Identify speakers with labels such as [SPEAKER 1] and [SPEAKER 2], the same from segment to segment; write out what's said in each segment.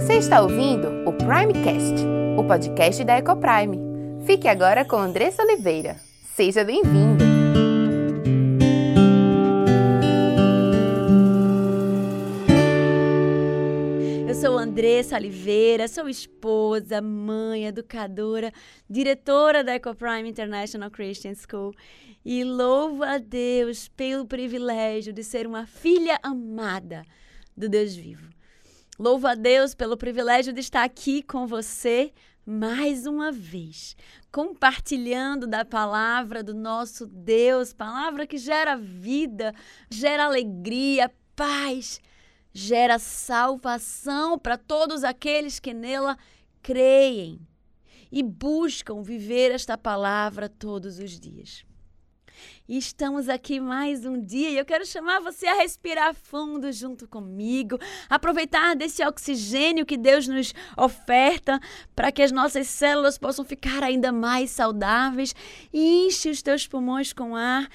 [SPEAKER 1] Você está ouvindo o Primecast, o podcast da Ecoprime. Fique agora com Andressa Oliveira. Seja bem-vindo!
[SPEAKER 2] Eu sou Andressa Oliveira, sou esposa, mãe, educadora, diretora da Ecoprime International Christian School e louvo a Deus pelo privilégio de ser uma filha amada do Deus vivo. Louvo a Deus pelo privilégio de estar aqui com você mais uma vez, compartilhando da palavra do nosso Deus, palavra que gera vida, gera alegria, paz, gera salvação para todos aqueles que nela creem e buscam viver esta palavra todos os dias. Estamos aqui mais um dia e eu quero chamar você a respirar fundo junto comigo, aproveitar desse oxigênio que Deus nos oferta para que as nossas células possam ficar ainda mais saudáveis. Enche os teus pulmões com ar,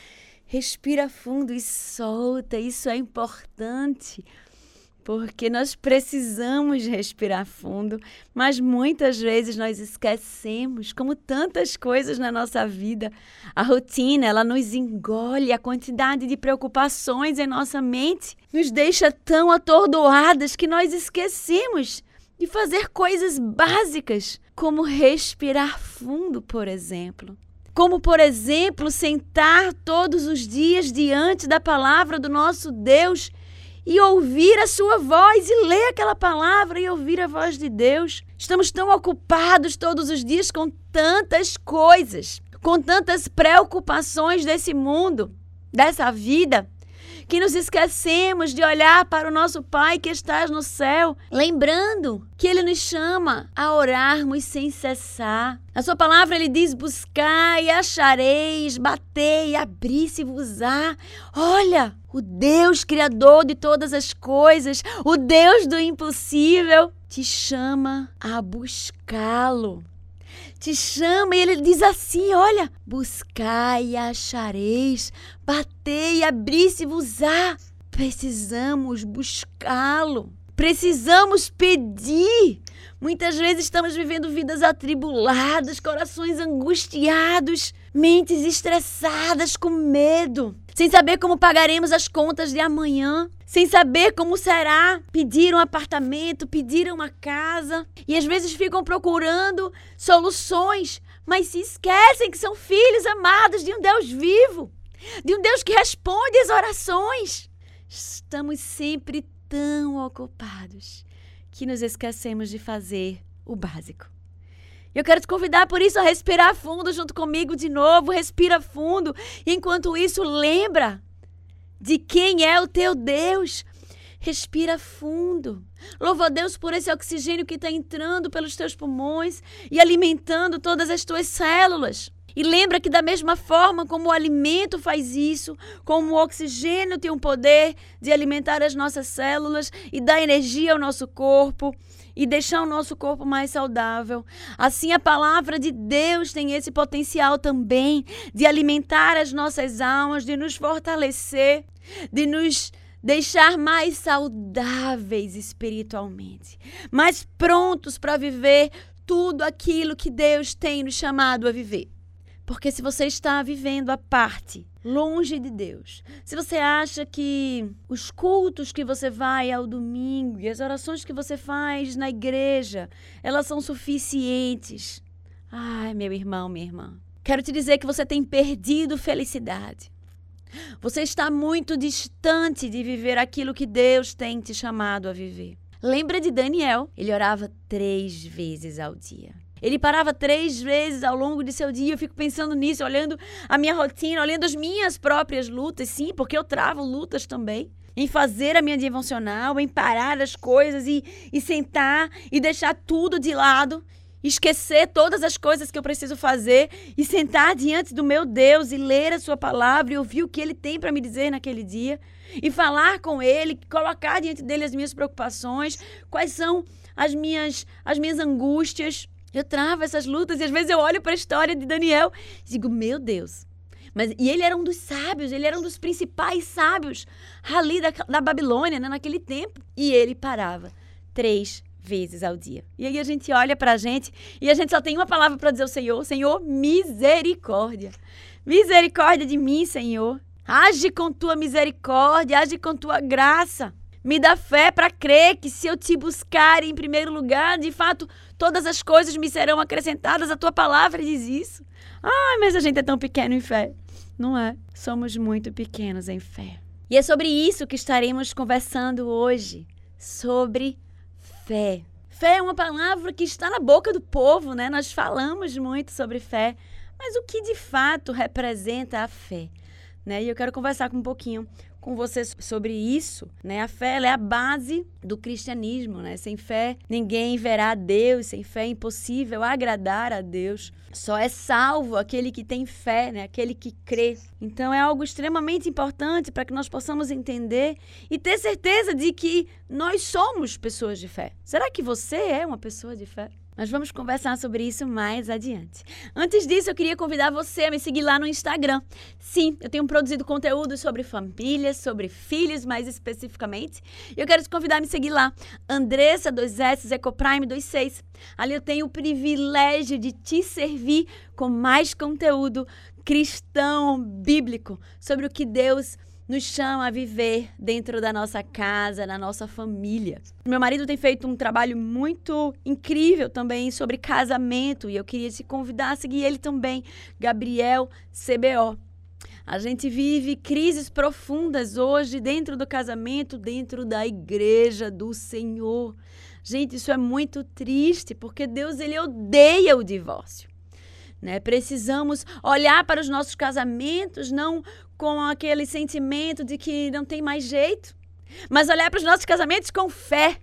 [SPEAKER 2] respira fundo e solta, isso é importante porque nós precisamos respirar fundo, mas muitas vezes nós esquecemos, como tantas coisas na nossa vida. A rotina, ela nos engole, a quantidade de preocupações em nossa mente nos deixa tão atordoadas que nós esquecemos de fazer coisas básicas, como respirar fundo, por exemplo. Como, por exemplo, sentar todos os dias diante da palavra do nosso Deus e ouvir a sua voz e ler aquela palavra e ouvir a voz de Deus. Estamos tão ocupados todos os dias com tantas coisas, com tantas preocupações desse mundo, dessa vida, que nos esquecemos de olhar para o nosso Pai que estás no céu, lembrando que Ele nos chama a orarmos sem cessar. A sua palavra ele diz: buscai, achareis, batei, abri-se-vos-á. Olha, o Deus criador de todas as coisas, o Deus do impossível, te chama a buscá-lo te chama e ele diz assim: Olha, buscai e achareis, batei e abri-se-vos-á. Precisamos buscá-lo, precisamos pedir. Muitas vezes estamos vivendo vidas atribuladas, corações angustiados, mentes estressadas com medo, sem saber como pagaremos as contas de amanhã, sem saber como será pedir um apartamento, pedir uma casa, e às vezes ficam procurando soluções, mas se esquecem que são filhos amados de um Deus vivo, de um Deus que responde às orações. Estamos sempre tão ocupados que nos esquecemos de fazer o básico. Eu quero te convidar por isso a respirar fundo junto comigo de novo, respira fundo. Enquanto isso, lembra de quem é o teu Deus. Respira fundo. Louva a Deus por esse oxigênio que está entrando pelos teus pulmões e alimentando todas as tuas células. E lembra que, da mesma forma como o alimento faz isso, como o oxigênio tem o poder de alimentar as nossas células e dar energia ao nosso corpo e deixar o nosso corpo mais saudável, assim a palavra de Deus tem esse potencial também de alimentar as nossas almas, de nos fortalecer, de nos deixar mais saudáveis espiritualmente, mais prontos para viver tudo aquilo que Deus tem nos chamado a viver. Porque se você está vivendo a parte longe de Deus, se você acha que os cultos que você vai ao domingo e as orações que você faz na igreja, elas são suficientes. Ai, meu irmão, minha irmã, quero te dizer que você tem perdido felicidade. Você está muito distante de viver aquilo que Deus tem te chamado a viver. Lembra de Daniel? Ele orava três vezes ao dia. Ele parava três vezes ao longo de seu dia. Eu fico pensando nisso, olhando a minha rotina, olhando as minhas próprias lutas. Sim, porque eu travo lutas também. Em fazer a minha devocional, em parar as coisas e, e sentar e deixar tudo de lado esquecer todas as coisas que eu preciso fazer e sentar diante do meu Deus e ler a sua palavra e ouvir o que ele tem para me dizer naquele dia e falar com ele, colocar diante dele as minhas preocupações, quais são as minhas as minhas angústias. Eu travo essas lutas e às vezes eu olho para a história de Daniel e digo, meu Deus. Mas, e ele era um dos sábios, ele era um dos principais sábios ali da, da Babilônia, né, naquele tempo. E ele parava três vezes ao dia. E aí a gente olha para a gente e a gente só tem uma palavra para dizer ao Senhor: Senhor, misericórdia. Misericórdia de mim, Senhor. Age com tua misericórdia, age com tua graça. Me dá fé para crer que se eu te buscar em primeiro lugar, de fato, todas as coisas me serão acrescentadas. A tua palavra diz isso. Ai, mas a gente é tão pequeno em fé. Não é? Somos muito pequenos em fé. E é sobre isso que estaremos conversando hoje. Sobre fé. Fé é uma palavra que está na boca do povo, né? Nós falamos muito sobre fé. Mas o que de fato representa a fé? Né? E eu quero conversar um pouquinho com vocês sobre isso, né? A fé é a base do cristianismo, né? Sem fé ninguém verá a Deus, sem fé é impossível agradar a Deus. Só é salvo aquele que tem fé, né? Aquele que crê. Então é algo extremamente importante para que nós possamos entender e ter certeza de que nós somos pessoas de fé. Será que você é uma pessoa de fé? Nós vamos conversar sobre isso mais adiante. Antes disso, eu queria convidar você a me seguir lá no Instagram. Sim, eu tenho produzido conteúdo sobre famílias, sobre filhos mais especificamente. E eu quero te convidar a me seguir lá. Andressa 2S Ecoprime 26. Ali eu tenho o privilégio de te servir com mais conteúdo cristão, bíblico, sobre o que Deus nos chama a viver dentro da nossa casa, na nossa família. Meu marido tem feito um trabalho muito incrível também sobre casamento e eu queria te convidar a seguir ele também, Gabriel CBO. A gente vive crises profundas hoje dentro do casamento, dentro da igreja do Senhor. Gente, isso é muito triste, porque Deus ele odeia o divórcio. Né? Precisamos olhar para os nossos casamentos não com aquele sentimento de que não tem mais jeito, mas olhar para os nossos casamentos com fé,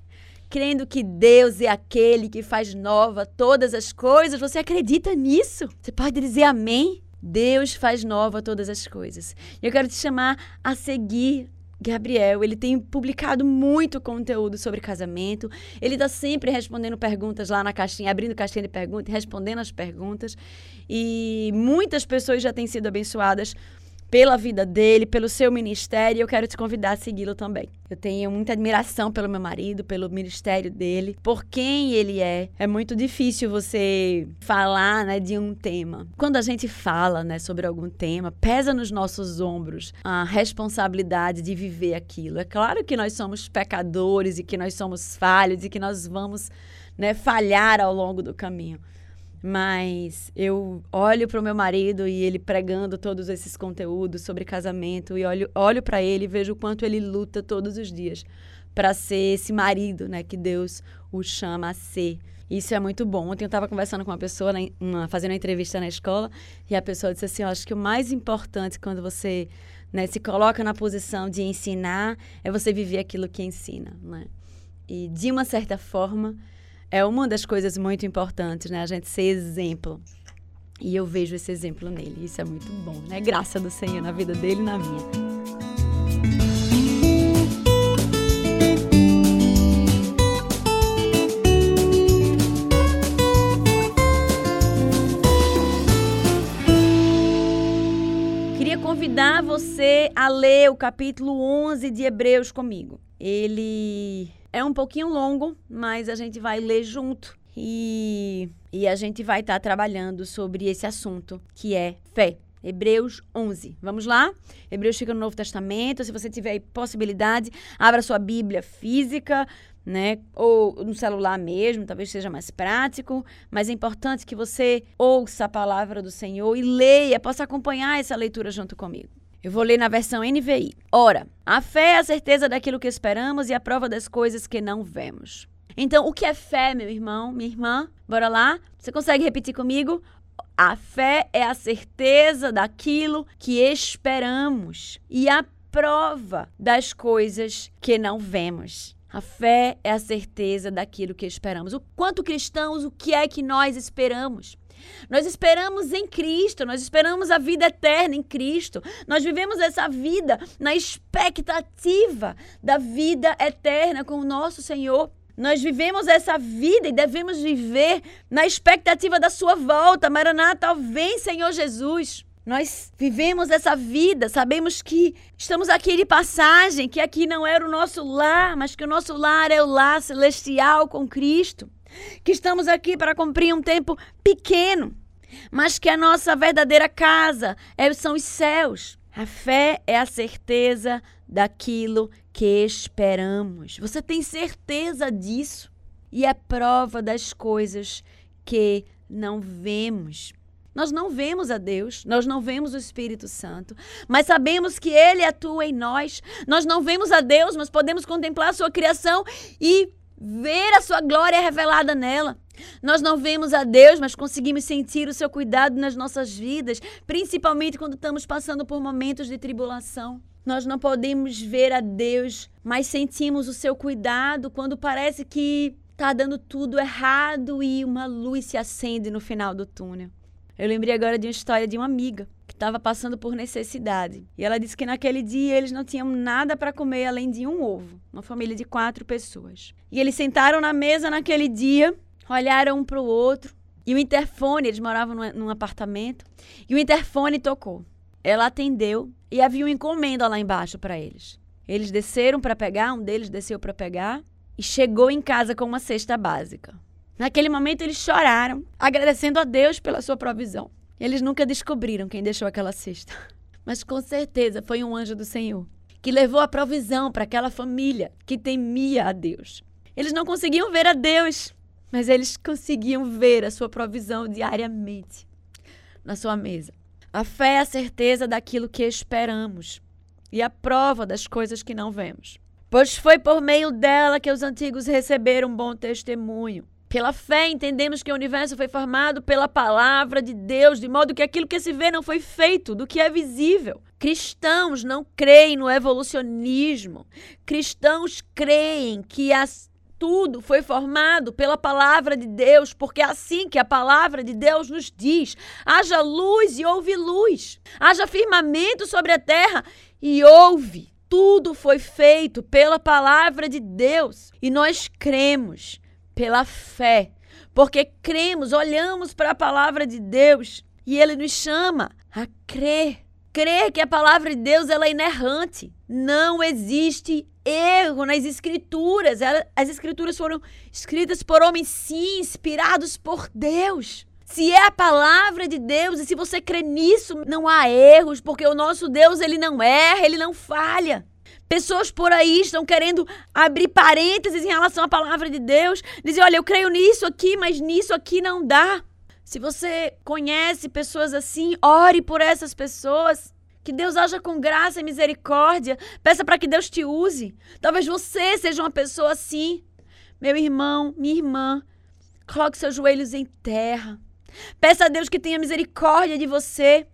[SPEAKER 2] crendo que Deus é aquele que faz nova todas as coisas. Você acredita nisso? Você pode dizer amém? Deus faz nova todas as coisas. Eu quero te chamar a seguir Gabriel, ele tem publicado muito conteúdo sobre casamento. Ele está sempre respondendo perguntas lá na caixinha, abrindo caixinha de perguntas, respondendo as perguntas. E muitas pessoas já têm sido abençoadas pela vida dele, pelo seu ministério, e eu quero te convidar a segui-lo também. Eu tenho muita admiração pelo meu marido, pelo ministério dele, por quem ele é. É muito difícil você falar, né, de um tema. Quando a gente fala, né, sobre algum tema, pesa nos nossos ombros a responsabilidade de viver aquilo. É claro que nós somos pecadores e que nós somos falhos e que nós vamos, né, falhar ao longo do caminho. Mas eu olho para o meu marido e ele pregando todos esses conteúdos sobre casamento e olho, olho para ele e vejo o quanto ele luta todos os dias para ser esse marido, né, que Deus o chama a ser. Isso é muito bom. Ontem eu estava conversando com uma pessoa, uma, fazendo uma entrevista na escola, e a pessoa disse assim: Eu acho que o mais importante quando você né, se coloca na posição de ensinar é você viver aquilo que ensina. Né? E de uma certa forma, é uma das coisas muito importantes, né? A gente ser exemplo. E eu vejo esse exemplo nele. Isso é muito bom, né? Graça do Senhor na vida dele e na minha. Queria convidar você a ler o capítulo 11 de Hebreus comigo. Ele é um pouquinho longo, mas a gente vai ler junto. E, e a gente vai estar tá trabalhando sobre esse assunto, que é fé. Hebreus 11. Vamos lá? Hebreus fica no Novo Testamento. Se você tiver possibilidade, abra sua Bíblia física, né? Ou no celular mesmo, talvez seja mais prático. Mas é importante que você ouça a palavra do Senhor e leia, possa acompanhar essa leitura junto comigo. Eu vou ler na versão NVI. Ora, a fé é a certeza daquilo que esperamos e a prova das coisas que não vemos. Então, o que é fé, meu irmão, minha irmã? Bora lá? Você consegue repetir comigo? A fé é a certeza daquilo que esperamos e a prova das coisas que não vemos. A fé é a certeza daquilo que esperamos. O quanto cristãos, o que é que nós esperamos? Nós esperamos em Cristo, nós esperamos a vida eterna em Cristo. Nós vivemos essa vida na expectativa da vida eterna com o nosso Senhor. Nós vivemos essa vida e devemos viver na expectativa da sua volta. Maranata, vem, Senhor Jesus. Nós vivemos essa vida, sabemos que estamos aqui de passagem, que aqui não era o nosso lar, mas que o nosso lar é o lar celestial com Cristo. Que estamos aqui para cumprir um tempo pequeno, mas que a nossa verdadeira casa é, são os céus. A fé é a certeza daquilo que esperamos. Você tem certeza disso? E é prova das coisas que não vemos. Nós não vemos a Deus, nós não vemos o Espírito Santo, mas sabemos que Ele atua em nós. Nós não vemos a Deus, mas podemos contemplar a Sua criação e ver a Sua glória revelada nela. Nós não vemos a Deus, mas conseguimos sentir o Seu cuidado nas nossas vidas, principalmente quando estamos passando por momentos de tribulação. Nós não podemos ver a Deus, mas sentimos o Seu cuidado quando parece que está dando tudo errado e uma luz se acende no final do túnel. Eu lembrei agora de uma história de uma amiga que estava passando por necessidade. E ela disse que naquele dia eles não tinham nada para comer além de um ovo. Uma família de quatro pessoas. E eles sentaram na mesa naquele dia, olharam um para o outro. E o interfone, eles moravam num, num apartamento, e o interfone tocou. Ela atendeu e havia uma encomenda lá embaixo para eles. Eles desceram para pegar, um deles desceu para pegar e chegou em casa com uma cesta básica. Naquele momento eles choraram, agradecendo a Deus pela sua provisão. Eles nunca descobriram quem deixou aquela cesta, mas com certeza foi um anjo do Senhor que levou a provisão para aquela família que temia a Deus. Eles não conseguiam ver a Deus, mas eles conseguiam ver a sua provisão diariamente na sua mesa. A fé é a certeza daquilo que esperamos e a prova das coisas que não vemos. Pois foi por meio dela que os antigos receberam bom testemunho. Pela fé, entendemos que o universo foi formado pela palavra de Deus, de modo que aquilo que se vê não foi feito do que é visível. Cristãos não creem no evolucionismo. Cristãos creem que as tudo foi formado pela palavra de Deus, porque é assim que a palavra de Deus nos diz: haja luz e houve luz, haja firmamento sobre a terra e houve. Tudo foi feito pela palavra de Deus e nós cremos pela fé, porque cremos, olhamos para a palavra de Deus e ele nos chama a crer. Crer que a palavra de Deus ela é inerrante. Não existe erro nas escrituras. as escrituras foram escritas por homens, sim, inspirados por Deus. Se é a palavra de Deus e se você crê nisso, não há erros, porque o nosso Deus ele não erra, ele não falha. Pessoas por aí estão querendo abrir parênteses em relação à palavra de Deus, dizer, olha, eu creio nisso aqui, mas nisso aqui não dá. Se você conhece pessoas assim, ore por essas pessoas. Que Deus haja com graça e misericórdia. Peça para que Deus te use. Talvez você seja uma pessoa assim. Meu irmão, minha irmã, coloque seus joelhos em terra. Peça a Deus que tenha misericórdia de você.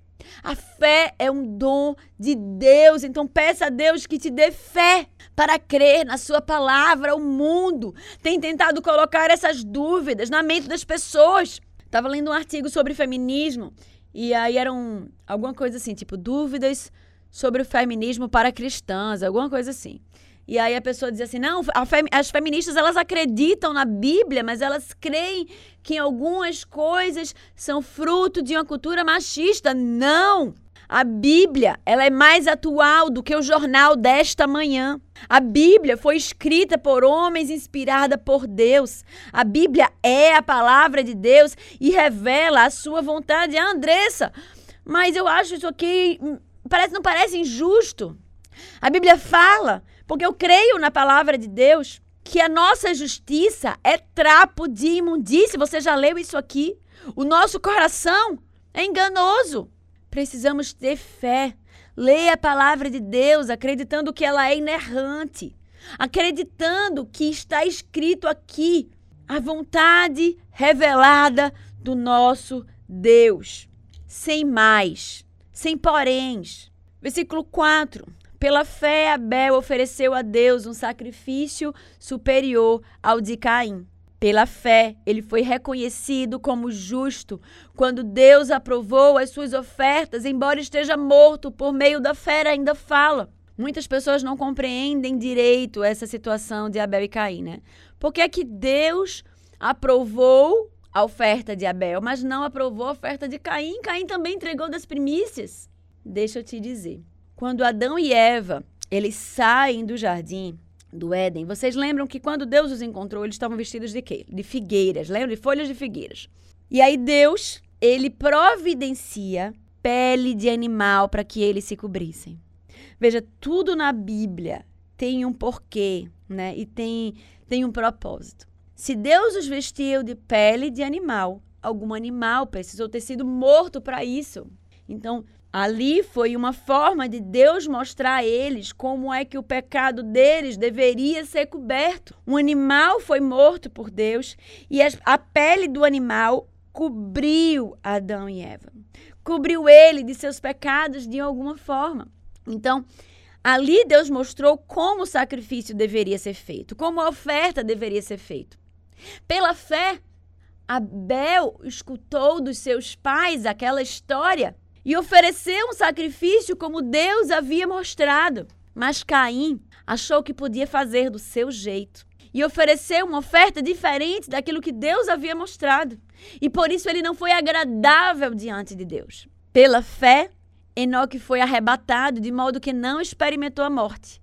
[SPEAKER 2] A fé é um dom de Deus, então peça a Deus que te dê fé para crer na sua palavra. O mundo tem tentado colocar essas dúvidas na mente das pessoas. Estava lendo um artigo sobre feminismo e aí eram alguma coisa assim, tipo dúvidas sobre o feminismo para cristãs, alguma coisa assim. E aí a pessoa dizia assim: não, fem as feministas elas acreditam na Bíblia, mas elas creem que algumas coisas são fruto de uma cultura machista. Não! A Bíblia, ela é mais atual do que o jornal desta manhã. A Bíblia foi escrita por homens inspirada por Deus. A Bíblia é a palavra de Deus e revela a sua vontade. A Andressa, mas eu acho isso aqui hum, parece não parece injusto. A Bíblia fala porque eu creio na palavra de Deus que a nossa justiça é trapo de imundície. Você já leu isso aqui? O nosso coração é enganoso. Precisamos ter fé. Leia a palavra de Deus, acreditando que ela é inerrante, acreditando que está escrito aqui a vontade revelada do nosso Deus. Sem mais, sem poréns. Versículo 4. Pela fé, Abel ofereceu a Deus um sacrifício superior ao de Caim. Pela fé, ele foi reconhecido como justo quando Deus aprovou as suas ofertas, embora esteja morto, por meio da fé ainda fala. Muitas pessoas não compreendem direito essa situação de Abel e Caim, né? Porque é que Deus aprovou a oferta de Abel, mas não aprovou a oferta de Caim. Caim também entregou das primícias. Deixa eu te dizer. Quando Adão e Eva, eles saem do jardim do Éden, vocês lembram que quando Deus os encontrou, eles estavam vestidos de quê? De figueiras, lembram? De folhas de figueiras. E aí Deus, ele providencia pele de animal para que eles se cobrissem. Veja, tudo na Bíblia tem um porquê, né? E tem, tem um propósito. Se Deus os vestiu de pele de animal, algum animal precisou ter sido morto para isso. Então, ali foi uma forma de Deus mostrar a eles como é que o pecado deles deveria ser coberto. Um animal foi morto por Deus e a pele do animal cobriu Adão e Eva. Cobriu ele de seus pecados de alguma forma. Então, ali Deus mostrou como o sacrifício deveria ser feito, como a oferta deveria ser feita. Pela fé, Abel escutou dos seus pais aquela história e ofereceu um sacrifício como Deus havia mostrado. Mas Caim achou que podia fazer do seu jeito e ofereceu uma oferta diferente daquilo que Deus havia mostrado. E por isso ele não foi agradável diante de Deus. Pela fé, Enoque foi arrebatado de modo que não experimentou a morte.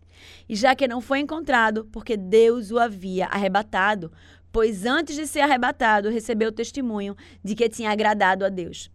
[SPEAKER 2] E já que não foi encontrado, porque Deus o havia arrebatado, pois antes de ser arrebatado, recebeu o testemunho de que tinha agradado a Deus.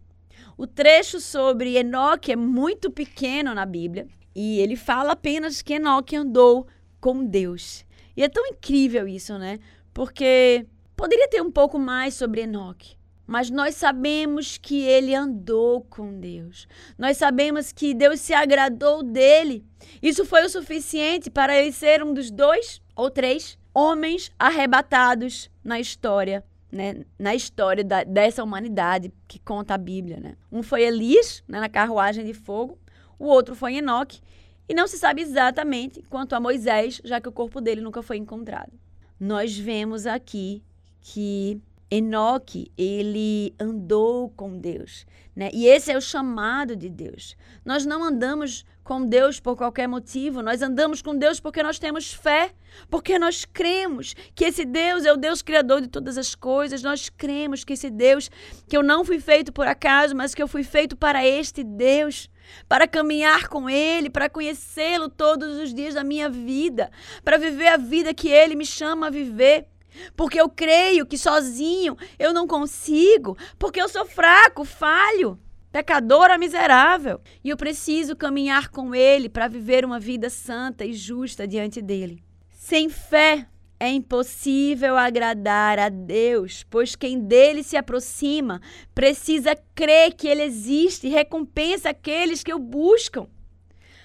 [SPEAKER 2] O trecho sobre Enoque é muito pequeno na Bíblia e ele fala apenas que Enoque andou com Deus. E é tão incrível isso, né? Porque poderia ter um pouco mais sobre Enoque. Mas nós sabemos que ele andou com Deus. Nós sabemos que Deus se agradou dele. Isso foi o suficiente para ele ser um dos dois ou três homens arrebatados na história, né? Na história da, dessa humanidade que conta a Bíblia, né? Um foi Elias, né, na carruagem de fogo. O outro foi Enoque. E não se sabe exatamente quanto a Moisés, já que o corpo dele nunca foi encontrado. Nós vemos aqui que Enoque, ele andou com Deus, né? E esse é o chamado de Deus. Nós não andamos com Deus por qualquer motivo, nós andamos com Deus porque nós temos fé, porque nós cremos que esse Deus é o Deus criador de todas as coisas. Nós cremos que esse Deus, que eu não fui feito por acaso, mas que eu fui feito para este Deus para caminhar com Ele, para conhecê-lo todos os dias da minha vida, para viver a vida que Ele me chama a viver. Porque eu creio que sozinho eu não consigo, porque eu sou fraco, falho, pecadora miserável, e eu preciso caminhar com ele para viver uma vida santa e justa diante dele. Sem fé é impossível agradar a Deus, pois quem dele se aproxima precisa crer que ele existe e recompensa aqueles que o buscam.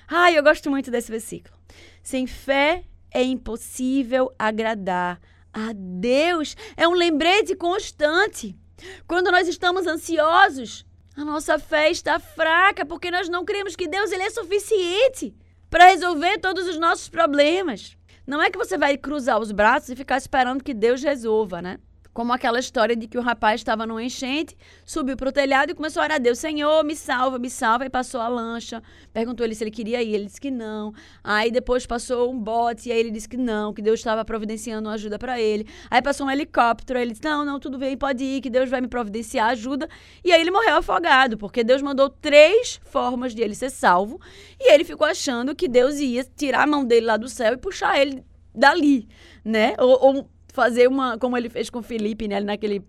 [SPEAKER 2] Ai, eu gosto muito desse versículo. Sem fé é impossível agradar a a Deus é um lembrete constante. Quando nós estamos ansiosos, a nossa fé está fraca porque nós não cremos que Deus ele é suficiente para resolver todos os nossos problemas. Não é que você vai cruzar os braços e ficar esperando que Deus resolva, né? Como aquela história de que o rapaz estava numa enchente, subiu para o telhado e começou a orar a Deus: Senhor, me salva, me salva. E passou a lancha. Perguntou ele se ele queria ir. Ele disse que não. Aí depois passou um bote. E aí ele disse que não, que Deus estava providenciando uma ajuda para ele. Aí passou um helicóptero. Ele disse: Não, não, tudo bem, pode ir, que Deus vai me providenciar ajuda. E aí ele morreu afogado, porque Deus mandou três formas de ele ser salvo. E ele ficou achando que Deus ia tirar a mão dele lá do céu e puxar ele dali, né? Ou, ou fazer uma, como ele fez com Felipe, né? Naquele,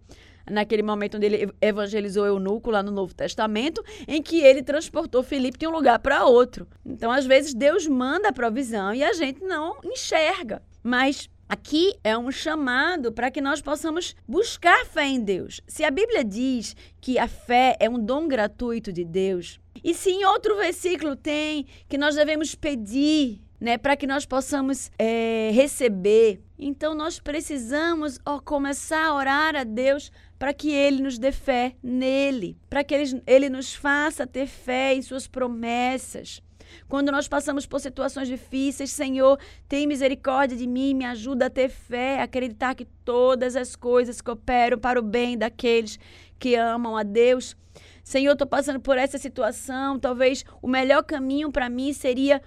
[SPEAKER 2] naquele momento onde ele evangelizou eunuco lá no Novo Testamento, em que ele transportou Felipe de um lugar para outro. Então, às vezes, Deus manda a provisão e a gente não enxerga. Mas Aqui é um chamado para que nós possamos buscar fé em Deus. Se a Bíblia diz que a fé é um dom gratuito de Deus, e se em outro versículo tem que nós devemos pedir né, para que nós possamos é, receber. Então nós precisamos ó, começar a orar a Deus para que Ele nos dê fé nele, para que ele, ele nos faça ter fé em Suas promessas. Quando nós passamos por situações difíceis, Senhor, tem misericórdia de mim, me ajuda a ter fé, a acreditar que todas as coisas cooperam para o bem daqueles que amam a Deus. Senhor, estou passando por essa situação, talvez o melhor caminho para mim seria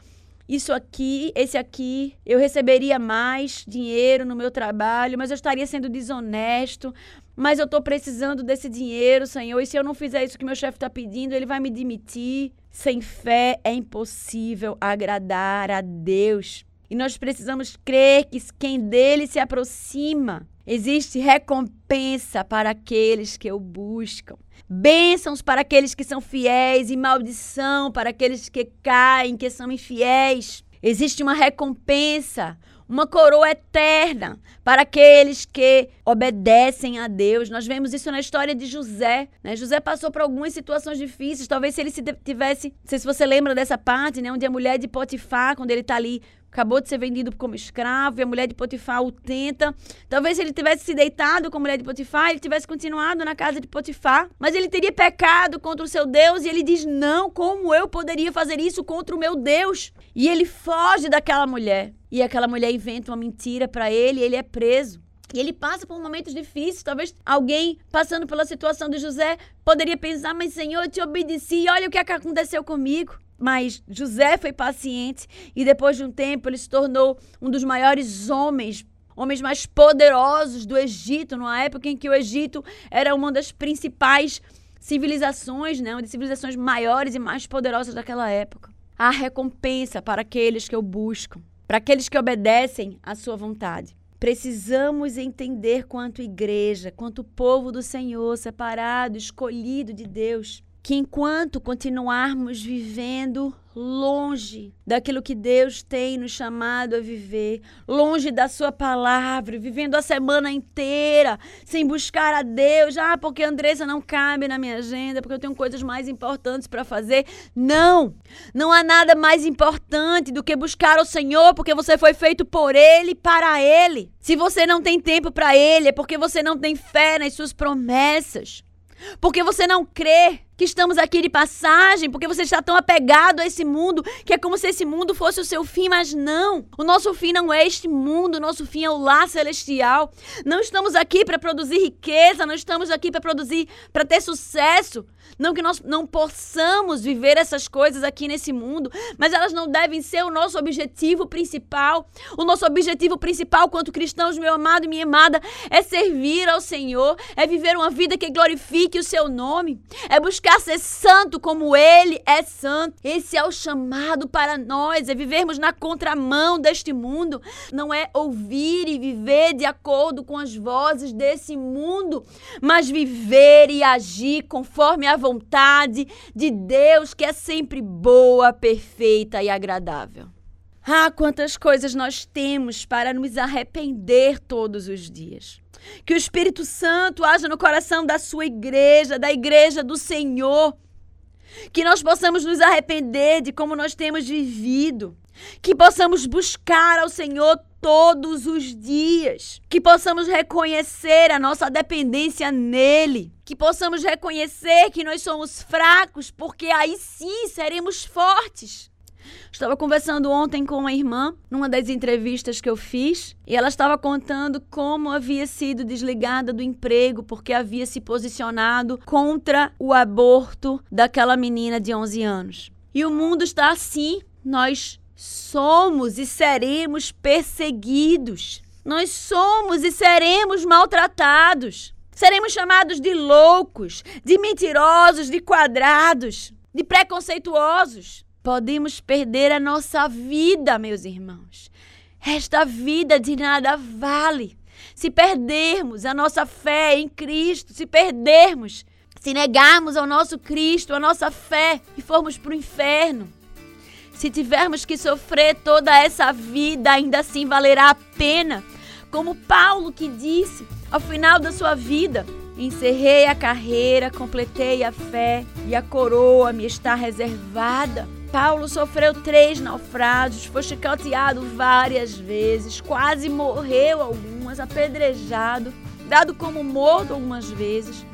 [SPEAKER 2] isso aqui, esse aqui, eu receberia mais dinheiro no meu trabalho, mas eu estaria sendo desonesto, mas eu estou precisando desse dinheiro, Senhor, e se eu não fizer isso que meu chefe está pedindo, ele vai me demitir. Sem fé é impossível agradar a Deus. E nós precisamos crer que quem dele se aproxima, existe recompensa para aqueles que o buscam. Bênçãos para aqueles que são fiéis e maldição para aqueles que caem, que são infiéis. Existe uma recompensa, uma coroa eterna para aqueles que obedecem a Deus. Nós vemos isso na história de José. Né? José passou por algumas situações difíceis. Talvez se ele se tivesse, não sei se você lembra dessa parte, né, onde a mulher de Potifar, quando ele está ali acabou de ser vendido como escravo e a mulher de Potifar o tenta. Talvez se ele tivesse se deitado com a mulher de Potifar, ele tivesse continuado na casa de Potifar, mas ele teria pecado contra o seu Deus e ele diz: "Não, como eu poderia fazer isso contra o meu Deus?" E ele foge daquela mulher. E aquela mulher inventa uma mentira para ele e ele é preso. E ele passa por momentos difíceis. Talvez alguém passando pela situação de José poderia pensar: Mas Senhor, eu te obedeci, olha o que aconteceu comigo. Mas José foi paciente e depois de um tempo ele se tornou um dos maiores homens, homens mais poderosos do Egito, numa época em que o Egito era uma das principais civilizações, né, uma das civilizações maiores e mais poderosas daquela época. Há recompensa para aqueles que o buscam, para aqueles que obedecem à sua vontade. Precisamos entender quanto igreja, quanto povo do Senhor, separado, escolhido de Deus, que enquanto continuarmos vivendo longe daquilo que Deus tem nos chamado a viver, longe da Sua palavra, vivendo a semana inteira sem buscar a Deus, ah, porque Andressa não cabe na minha agenda, porque eu tenho coisas mais importantes para fazer. Não! Não há nada mais importante do que buscar o Senhor, porque você foi feito por Ele para Ele. Se você não tem tempo para Ele, é porque você não tem fé nas Suas promessas. Porque você não crê que estamos aqui de passagem, porque você está tão apegado a esse mundo que é como se esse mundo fosse o seu fim, mas não. O nosso fim não é este mundo, o nosso fim é o lar celestial. Não estamos aqui para produzir riqueza, não estamos aqui para produzir, para ter sucesso. Não que nós não possamos viver essas coisas aqui nesse mundo, mas elas não devem ser o nosso objetivo principal. O nosso objetivo principal, quanto cristãos, meu amado e minha amada, é servir ao Senhor, é viver uma vida que glorifique o seu nome, é buscar ser santo como Ele é santo. Esse é o chamado para nós, é vivermos na contramão deste mundo, não é ouvir e viver de acordo com as vozes desse mundo, mas viver e agir conforme a vontade de Deus que é sempre boa, perfeita e agradável. Ah, quantas coisas nós temos para nos arrepender todos os dias. Que o Espírito Santo haja no coração da sua igreja, da igreja do Senhor. Que nós possamos nos arrepender de como nós temos vivido. Que possamos buscar ao Senhor todos os dias. Que possamos reconhecer a nossa dependência nele. Que possamos reconhecer que nós somos fracos, porque aí sim seremos fortes. Estava conversando ontem com uma irmã, numa das entrevistas que eu fiz, e ela estava contando como havia sido desligada do emprego porque havia se posicionado contra o aborto daquela menina de 11 anos. E o mundo está assim. Nós somos e seremos perseguidos. Nós somos e seremos maltratados. Seremos chamados de loucos, de mentirosos, de quadrados, de preconceituosos. Podemos perder a nossa vida, meus irmãos. Esta vida de nada vale. Se perdermos a nossa fé em Cristo, se perdermos, se negarmos ao nosso Cristo, a nossa fé e formos para o inferno. Se tivermos que sofrer toda essa vida, ainda assim valerá a pena. Como Paulo que disse ao final da sua vida: Encerrei a carreira, completei a fé e a coroa me está reservada. Paulo sofreu três naufrágios, foi chicoteado várias vezes, quase morreu algumas, apedrejado, dado como morto algumas vezes.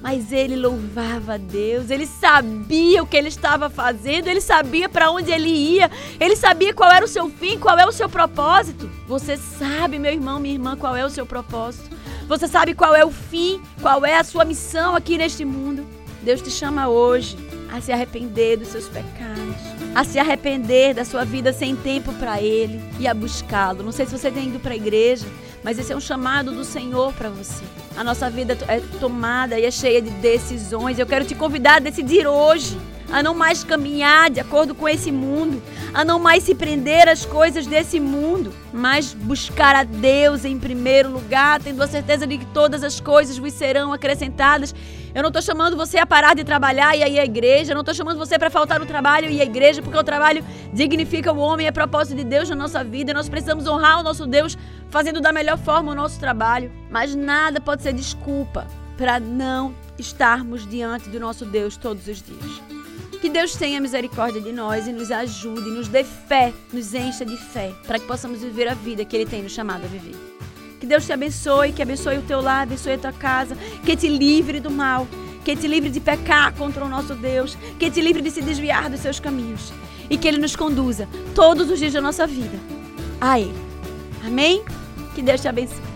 [SPEAKER 2] Mas ele louvava a Deus, ele sabia o que ele estava fazendo, ele sabia para onde ele ia, ele sabia qual era o seu fim, qual é o seu propósito. Você sabe, meu irmão, minha irmã, qual é o seu propósito. Você sabe qual é o fim, qual é a sua missão aqui neste mundo. Deus te chama hoje a se arrepender dos seus pecados a se arrepender da sua vida sem tempo para Ele e a buscá-lo. Não sei se você tem ido para a igreja, mas esse é um chamado do Senhor para você. A nossa vida é tomada e é cheia de decisões. Eu quero te convidar a decidir hoje a não mais caminhar de acordo com esse mundo, a não mais se prender às coisas desse mundo, mas buscar a Deus em primeiro lugar, tendo a certeza de que todas as coisas vos serão acrescentadas. Eu não estou chamando você a parar de trabalhar e ir à igreja, eu não estou chamando você para faltar no trabalho e ir à igreja, porque o trabalho dignifica o homem, é propósito de Deus na nossa vida, nós precisamos honrar o nosso Deus fazendo da melhor forma o nosso trabalho. Mas nada pode ser desculpa para não estarmos diante do nosso Deus todos os dias. Que Deus tenha misericórdia de nós e nos ajude, nos dê fé, nos encha de fé, para que possamos viver a vida que Ele tem nos chamado a viver. Que Deus te abençoe, que abençoe o teu lar, abençoe a tua casa, que te livre do mal, que te livre de pecar contra o nosso Deus, que te livre de se desviar dos seus caminhos e que Ele nos conduza todos os dias da nossa vida a Ele. Amém? Que Deus te abençoe.